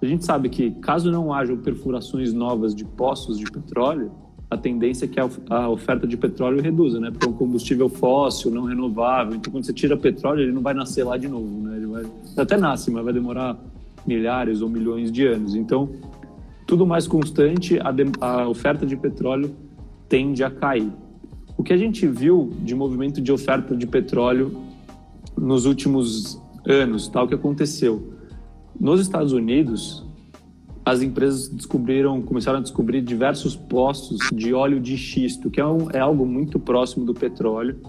a gente sabe que caso não hajam perfurações novas de poços de petróleo, a tendência é que a oferta de petróleo reduza, né? Porque é um combustível fóssil, não renovável. Então, quando você tira petróleo, ele não vai nascer lá de novo, né? Ele vai, até nasce, mas vai demorar milhares ou milhões de anos. Então, tudo mais constante, a, de, a oferta de petróleo tende a cair. O que a gente viu de movimento de oferta de petróleo nos últimos anos, tal tá? que aconteceu. Nos Estados Unidos, as empresas descobriram, começaram a descobrir diversos postos de óleo de xisto, que é, um, é algo muito próximo do petróleo,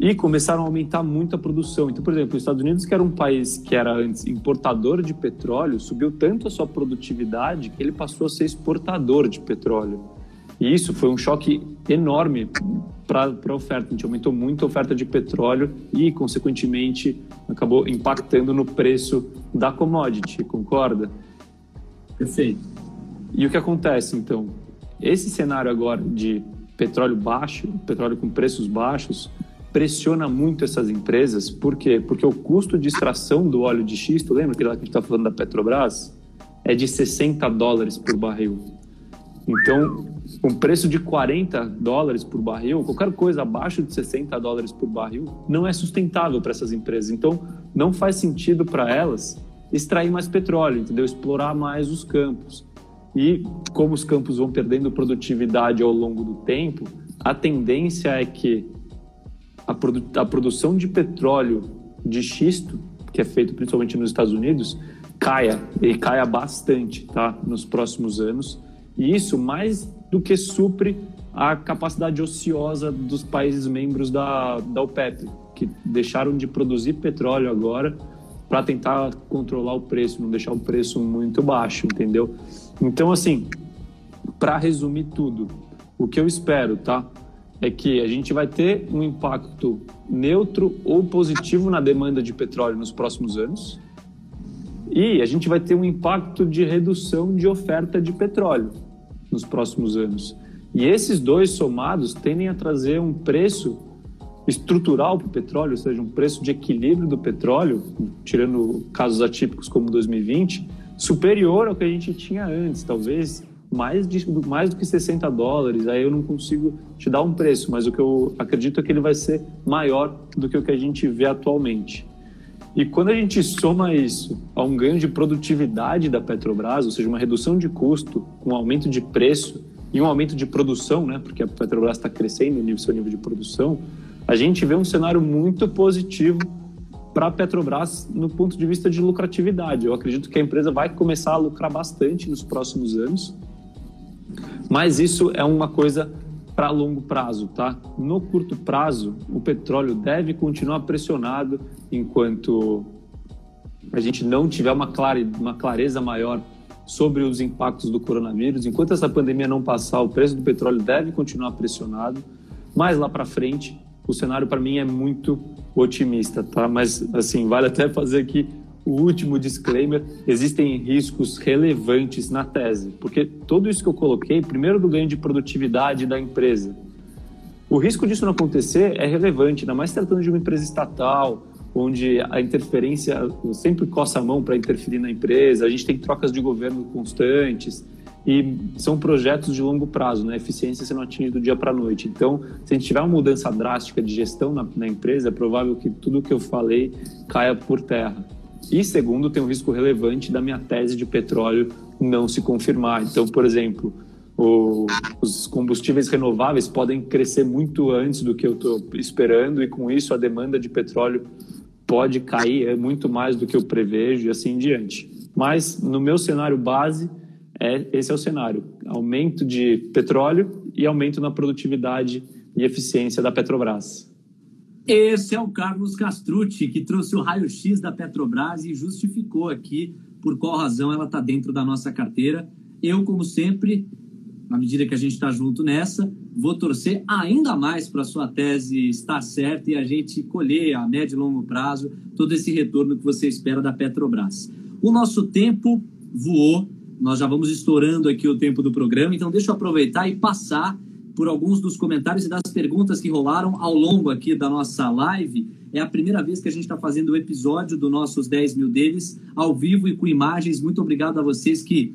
e começaram a aumentar muito a produção. Então, por exemplo, os Estados Unidos, que era um país que era antes importador de petróleo, subiu tanto a sua produtividade que ele passou a ser exportador de petróleo. E isso foi um choque enorme para a oferta. A gente aumentou muito a oferta de petróleo e, consequentemente, acabou impactando no preço da commodity, concorda? Perfeito. E o que acontece, então? Esse cenário agora de petróleo baixo, petróleo com preços baixos, pressiona muito essas empresas. Por quê? Porque o custo de extração do óleo de xisto, lembra que lá que a gente está falando da Petrobras? É de 60 dólares por barril. Então, um preço de 40 dólares por barril, qualquer coisa abaixo de 60 dólares por barril, não é sustentável para essas empresas. Então, não faz sentido para elas extrair mais petróleo, entendeu? Explorar mais os campos. E como os campos vão perdendo produtividade ao longo do tempo, a tendência é que a, produ a produção de petróleo de xisto, que é feito principalmente nos Estados Unidos, caia e caia bastante, tá? Nos próximos anos. E isso mais do que supre a capacidade ociosa dos países membros da, da OPEP, que deixaram de produzir petróleo agora para tentar controlar o preço, não deixar o preço muito baixo, entendeu? Então, assim, para resumir tudo, o que eu espero, tá? É que a gente vai ter um impacto neutro ou positivo na demanda de petróleo nos próximos anos. E a gente vai ter um impacto de redução de oferta de petróleo nos próximos anos. E esses dois somados tendem a trazer um preço estrutural para o petróleo, ou seja, um preço de equilíbrio do petróleo, tirando casos atípicos como 2020, superior ao que a gente tinha antes, talvez mais, de, mais do que 60 dólares. Aí eu não consigo te dar um preço, mas o que eu acredito é que ele vai ser maior do que o que a gente vê atualmente. E quando a gente soma isso a um ganho de produtividade da Petrobras, ou seja, uma redução de custo com um aumento de preço e um aumento de produção, né, porque a Petrobras está crescendo o seu nível de produção, a gente vê um cenário muito positivo para a Petrobras no ponto de vista de lucratividade. Eu acredito que a empresa vai começar a lucrar bastante nos próximos anos, mas isso é uma coisa para longo prazo, tá? No curto prazo, o petróleo deve continuar pressionado enquanto a gente não tiver uma, clare, uma clareza maior sobre os impactos do coronavírus. Enquanto essa pandemia não passar, o preço do petróleo deve continuar pressionado. Mais lá para frente, o cenário para mim é muito otimista, tá? Mas assim, vale até fazer aqui o último disclaimer: existem riscos relevantes na tese, porque tudo isso que eu coloquei, primeiro do ganho de produtividade da empresa, o risco disso não acontecer é relevante, ainda mais tratando de uma empresa estatal, onde a interferência sempre coça a mão para interferir na empresa, a gente tem trocas de governo constantes e são projetos de longo prazo, né? Eficiência sendo atingida do dia para a noite. Então, se a gente tiver uma mudança drástica de gestão na, na empresa, é provável que tudo o que eu falei caia por terra. E segundo, tem um risco relevante da minha tese de petróleo não se confirmar. Então, por exemplo, o, os combustíveis renováveis podem crescer muito antes do que eu estou esperando e com isso a demanda de petróleo pode cair é muito mais do que eu prevejo e assim em diante. Mas no meu cenário base, é, esse é o cenário: aumento de petróleo e aumento na produtividade e eficiência da Petrobras. Esse é o Carlos Castrucci, que trouxe o raio-x da Petrobras e justificou aqui por qual razão ela está dentro da nossa carteira. Eu, como sempre, na medida que a gente está junto nessa, vou torcer ainda mais para a sua tese estar certa e a gente colher a médio e longo prazo todo esse retorno que você espera da Petrobras. O nosso tempo voou, nós já vamos estourando aqui o tempo do programa, então deixa eu aproveitar e passar por alguns dos comentários e das perguntas que rolaram ao longo aqui da nossa live. É a primeira vez que a gente está fazendo o episódio do nossos 10 mil deles ao vivo e com imagens. Muito obrigado a vocês que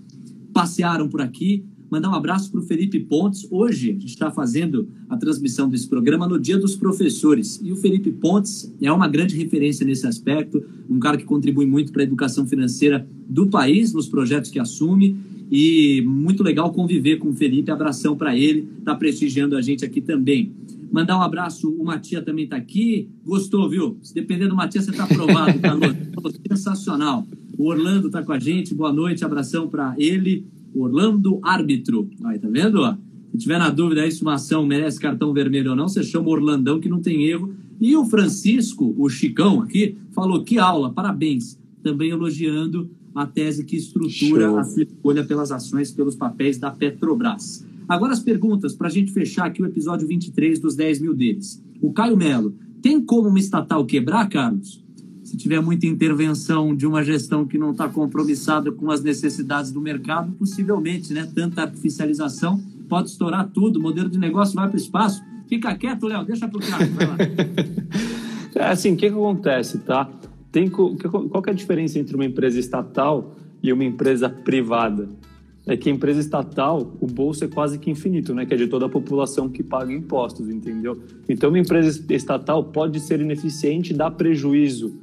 passearam por aqui. Mandar um abraço para o Felipe Pontes. Hoje a gente está fazendo a transmissão desse programa no Dia dos Professores. E o Felipe Pontes é uma grande referência nesse aspecto, um cara que contribui muito para a educação financeira do país, nos projetos que assume e muito legal conviver com o Felipe. Abração para ele, está prestigiando a gente aqui também. Mandar um abraço, o Matias também está aqui. Gostou, viu? Se depender do Matias, você está aprovado, Carlos. Sensacional. O Orlando está com a gente. Boa noite, abração para ele. Orlando Árbitro. Aí, tá vendo? Se tiver na dúvida aí se uma ação merece cartão vermelho ou não, você chama o Orlandão que não tem erro. E o Francisco, o Chicão aqui, falou que aula, parabéns. Também elogiando a tese que estrutura Show. a sua escolha pelas ações, pelos papéis da Petrobras. Agora as perguntas, para a gente fechar aqui o episódio 23 dos 10 mil deles. O Caio Melo, tem como uma estatal quebrar, Carlos? Se tiver muita intervenção de uma gestão que não está compromissada com as necessidades do mercado, possivelmente, né? Tanta artificialização pode estourar tudo, o modelo de negócio vai para o espaço. Fica quieto, Léo, deixa para o cara. é assim, o que, que acontece, tá? Tem, qual é a diferença entre uma empresa estatal e uma empresa privada? É que a empresa estatal, o bolso é quase que infinito, né? Que é de toda a população que paga impostos, entendeu? Então, uma empresa estatal pode ser ineficiente, dar prejuízo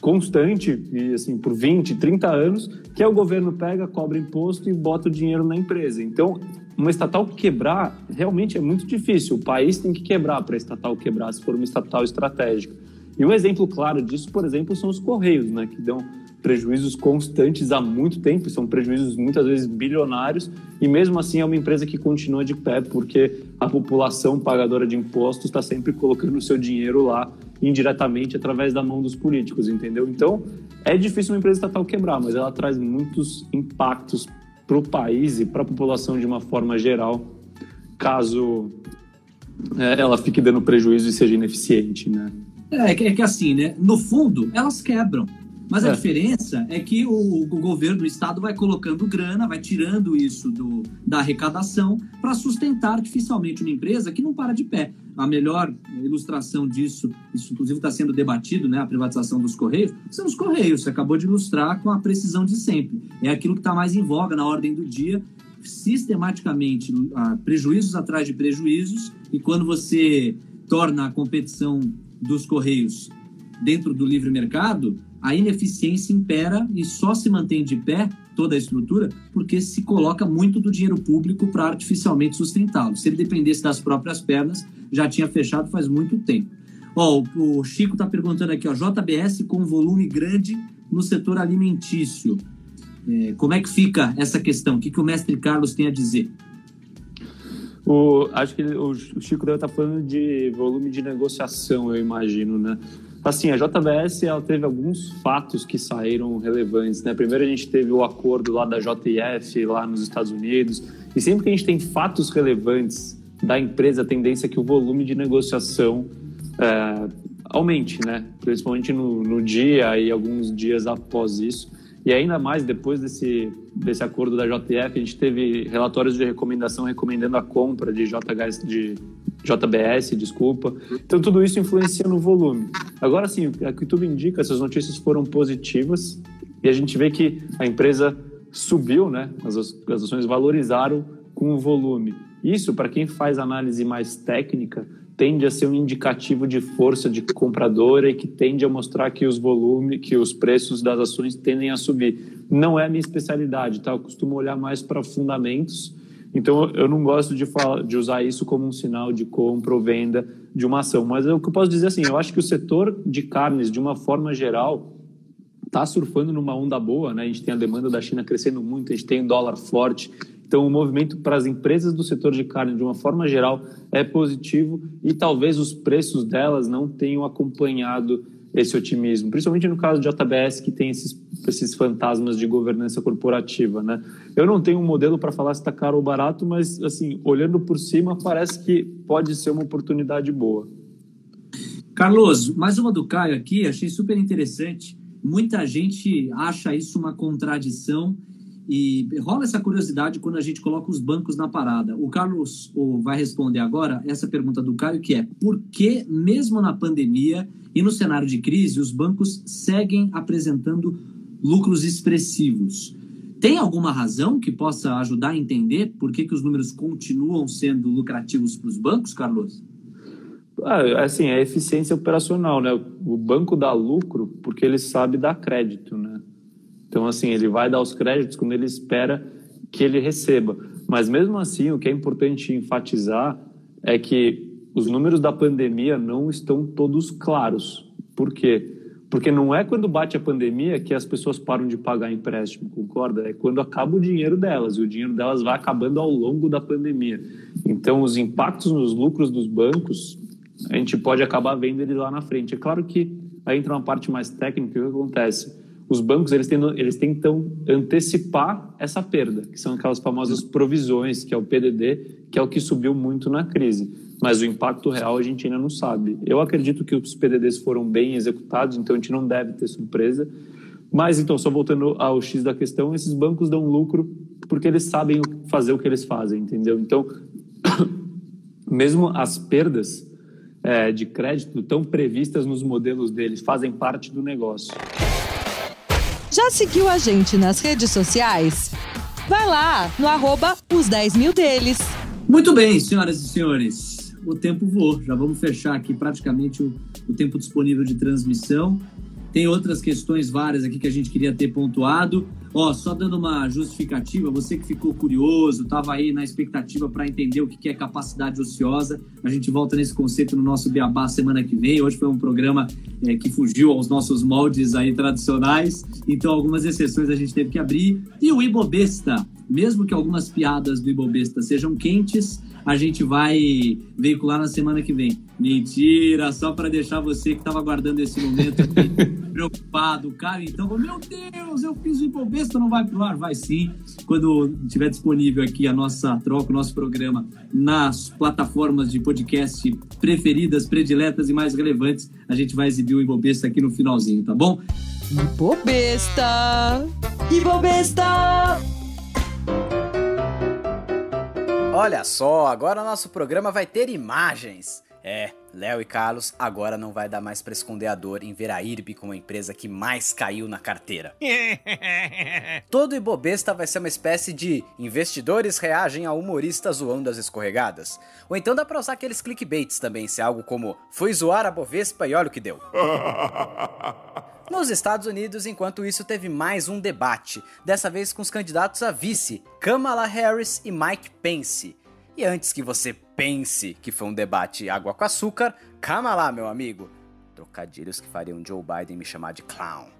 constante, e assim, por 20, 30 anos, que é o governo pega, cobra imposto e bota o dinheiro na empresa. Então, uma estatal quebrar realmente é muito difícil. O país tem que quebrar para a estatal quebrar, se for uma estatal estratégica. E um exemplo claro disso, por exemplo, são os Correios, né, que dão prejuízos constantes há muito tempo, são prejuízos muitas vezes bilionários, e mesmo assim é uma empresa que continua de pé, porque a população pagadora de impostos está sempre colocando o seu dinheiro lá indiretamente através da mão dos políticos, entendeu? Então, é difícil uma empresa estatal quebrar, mas ela traz muitos impactos para o país e para a população de uma forma geral, caso é, ela fique dando prejuízo e seja ineficiente, né? É, é que assim, né? No fundo, elas quebram. Mas a é. diferença é que o, o, governo, o Estado, vai colocando grana, vai tirando isso do, da arrecadação para sustentar artificialmente uma empresa que não para de pé. A melhor ilustração disso, isso inclusive está sendo debatido, né, a privatização dos Correios, são os Correios. Você acabou de ilustrar com a precisão de sempre. É aquilo que está mais em voga na ordem do dia, sistematicamente uh, prejuízos atrás de prejuízos, e quando você torna a competição dos Correios dentro do livre mercado, a ineficiência impera e só se mantém de pé toda a estrutura porque se coloca muito do dinheiro público para artificialmente sustentá-lo. Se ele dependesse das próprias pernas, já tinha fechado faz muito tempo. Ó, o Chico está perguntando aqui, ó, JBS com volume grande no setor alimentício. É, como é que fica essa questão? O que, que o mestre Carlos tem a dizer? O, acho que o Chico deve estar tá falando de volume de negociação, eu imagino, né? Assim, a JBS ela teve alguns fatos que saíram relevantes, né? Primeiro a gente teve o acordo lá da JF lá nos Estados Unidos, e sempre que a gente tem fatos relevantes da empresa, a tendência é que o volume de negociação é, aumente, né? Principalmente no, no dia e alguns dias após isso. E ainda mais depois desse, desse acordo da JF, a gente teve relatórios de recomendação recomendando a compra de JHS, de JBS, desculpa. Então tudo isso influencia no volume. Agora sim, o que tudo indica, essas notícias foram positivas e a gente vê que a empresa subiu, né? As, as ações valorizaram com o volume. Isso, para quem faz análise mais técnica, tende a ser um indicativo de força de compradora e que tende a mostrar que os volumes, que os preços das ações tendem a subir. Não é a minha especialidade, tá? Eu costumo olhar mais para fundamentos. Então eu não gosto de, falar, de usar isso como um sinal de compra ou venda de uma ação. Mas o que eu posso dizer assim, eu acho que o setor de carnes, de uma forma geral, está surfando numa onda boa, né? A gente tem a demanda da China crescendo muito, a gente tem um dólar forte, então, o movimento para as empresas do setor de carne, de uma forma geral, é positivo e talvez os preços delas não tenham acompanhado esse otimismo, principalmente no caso de JBS, que tem esses, esses fantasmas de governança corporativa. Né? Eu não tenho um modelo para falar se está caro ou barato, mas, assim, olhando por cima, parece que pode ser uma oportunidade boa. Carlos, mais uma do Caio aqui, achei super interessante. Muita gente acha isso uma contradição e rola essa curiosidade quando a gente coloca os bancos na parada. O Carlos vai responder agora essa pergunta do Caio, que é por que, mesmo na pandemia e no cenário de crise, os bancos seguem apresentando lucros expressivos? Tem alguma razão que possa ajudar a entender por que, que os números continuam sendo lucrativos para os bancos, Carlos? Ah, assim, é eficiência operacional, né? O banco dá lucro porque ele sabe dar crédito, né? Então, assim, ele vai dar os créditos quando ele espera que ele receba. Mas, mesmo assim, o que é importante enfatizar é que os números da pandemia não estão todos claros. Por quê? Porque não é quando bate a pandemia que as pessoas param de pagar empréstimo, concorda? É quando acaba o dinheiro delas, e o dinheiro delas vai acabando ao longo da pandemia. Então, os impactos nos lucros dos bancos, a gente pode acabar vendo eles lá na frente. É claro que aí entra uma parte mais técnica, o que acontece? Os bancos eles tentam, eles tentam antecipar essa perda, que são aquelas famosas provisões, que é o PDD, que é o que subiu muito na crise. Mas o impacto real a gente ainda não sabe. Eu acredito que os PDDs foram bem executados, então a gente não deve ter surpresa. Mas então, só voltando ao X da questão, esses bancos dão lucro porque eles sabem fazer o que eles fazem, entendeu? Então, mesmo as perdas é, de crédito estão previstas nos modelos deles, fazem parte do negócio. Já seguiu a gente nas redes sociais? Vai lá no arroba os 10 mil deles. Muito bem, senhoras e senhores. O tempo voou. Já vamos fechar aqui praticamente o, o tempo disponível de transmissão. Tem outras questões várias aqui que a gente queria ter pontuado. Ó, só dando uma justificativa, você que ficou curioso, estava aí na expectativa para entender o que é capacidade ociosa, a gente volta nesse conceito no nosso Beabá semana que vem. Hoje foi um programa é, que fugiu aos nossos moldes aí tradicionais, então algumas exceções a gente teve que abrir. E o Ibobesta, mesmo que algumas piadas do Ibobesta sejam quentes, a gente vai veicular na semana que vem. Mentira, só para deixar você que estava aguardando esse momento aqui, preocupado, cara. Então, meu Deus, eu fiz o Ibobesta, não vai pro ar? Vai sim. Quando estiver disponível aqui a nossa troca, o nosso programa nas plataformas de podcast preferidas, prediletas e mais relevantes, a gente vai exibir o Ibobesta aqui no finalzinho, tá bom? Ibobesta! Ibobesta! Olha só, agora nosso programa vai ter imagens. É, Léo e Carlos agora não vai dar mais para esconder a dor em ver a IRB como a empresa que mais caiu na carteira. Todo Ibobesta vai ser uma espécie de investidores reagem a humoristas zoando as escorregadas. Ou então dá pra usar aqueles clickbaits também, se é algo como fui zoar a Bovespa e olha o que deu. Nos Estados Unidos, enquanto isso, teve mais um debate, dessa vez com os candidatos a vice, Kamala Harris e Mike Pence. E antes que você pense que foi um debate água com açúcar, calma lá, meu amigo. Trocadilhos que fariam Joe Biden me chamar de clown.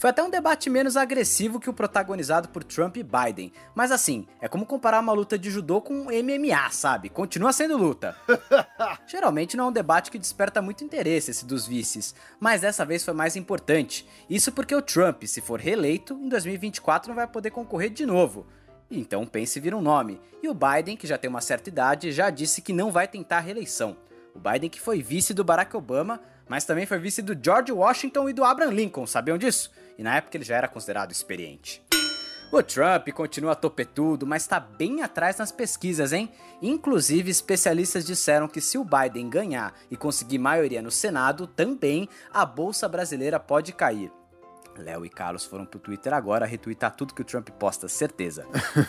Foi até um debate menos agressivo que o protagonizado por Trump e Biden. Mas assim, é como comparar uma luta de judô com MMA, sabe? Continua sendo luta. Geralmente não é um debate que desperta muito interesse esse dos vices, mas dessa vez foi mais importante. Isso porque o Trump, se for reeleito, em 2024 não vai poder concorrer de novo. Então pense vira um nome. E o Biden, que já tem uma certa idade, já disse que não vai tentar a reeleição. O Biden que foi vice do Barack Obama, mas também foi vice do George Washington e do Abraham Lincoln, sabiam disso? E na época ele já era considerado experiente. O Trump continua topetudo, mas está bem atrás nas pesquisas, hein? Inclusive, especialistas disseram que se o Biden ganhar e conseguir maioria no Senado, também a bolsa brasileira pode cair. Léo e Carlos foram pro Twitter agora retweetar tudo que o Trump posta, certeza.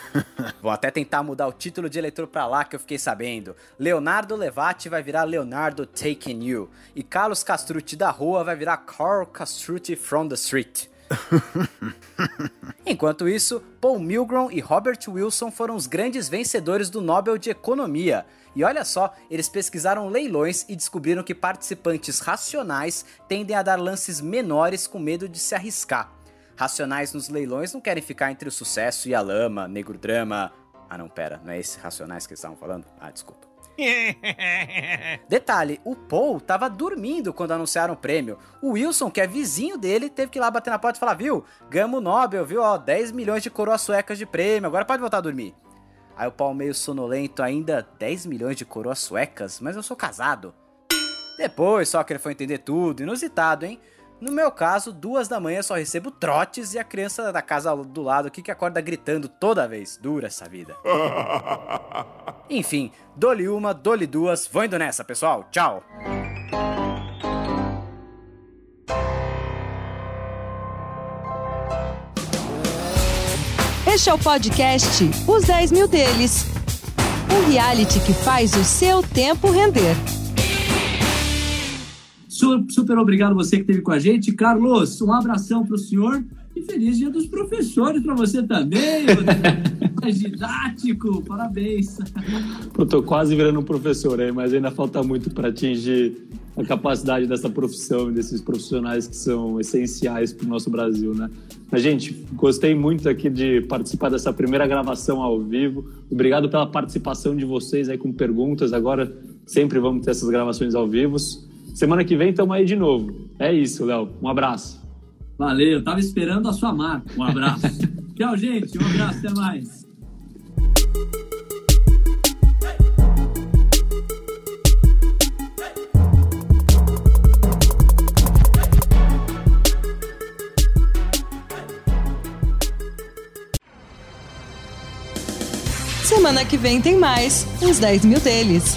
Vão até tentar mudar o título de eleitor pra lá que eu fiquei sabendo. Leonardo Levati vai virar Leonardo Taking You. E Carlos Castrucci da rua vai virar Carl Castrucci from the street. Enquanto isso, Paul Milgrom e Robert Wilson foram os grandes vencedores do Nobel de Economia. E olha só, eles pesquisaram leilões e descobriram que participantes racionais tendem a dar lances menores com medo de se arriscar. Racionais nos leilões não querem ficar entre o sucesso e a lama, negro drama. Ah, não, pera, não é esse racionais que eles estavam falando? Ah, desculpa. Detalhe, o Paul tava dormindo quando anunciaram o prêmio. O Wilson, que é vizinho dele, teve que ir lá bater na porta e falar, viu? Ganhamos o Nobel, viu? Ó, 10 milhões de coroas suecas de prêmio, agora pode voltar a dormir. Aí o Paul meio sonolento ainda, 10 milhões de coroas suecas? Mas eu sou casado. Depois só que ele foi entender tudo, inusitado, hein? No meu caso, duas da manhã só recebo trotes e a criança da casa do lado aqui que acorda gritando toda vez. Dura essa vida. Enfim, dole uma, dole duas, vou indo nessa, pessoal. Tchau! Este é o podcast Os 10 Mil Deles. Um reality que faz o seu tempo render. Super obrigado você que esteve com a gente. Carlos, um abração para o senhor e feliz dia dos professores para você também. Mais didático, parabéns. Eu tô quase virando um professor aí, mas ainda falta muito para atingir a capacidade dessa profissão e desses profissionais que são essenciais para o nosso Brasil, né? Mas, gente, gostei muito aqui de participar dessa primeira gravação ao vivo. Obrigado pela participação de vocês aí com perguntas. Agora sempre vamos ter essas gravações ao vivo. Semana que vem estamos aí de novo. É isso, Léo. Um abraço. Valeu, eu tava esperando a sua marca. Um abraço. Tchau, gente. Um abraço, até mais. Semana que vem tem mais, uns 10 mil deles.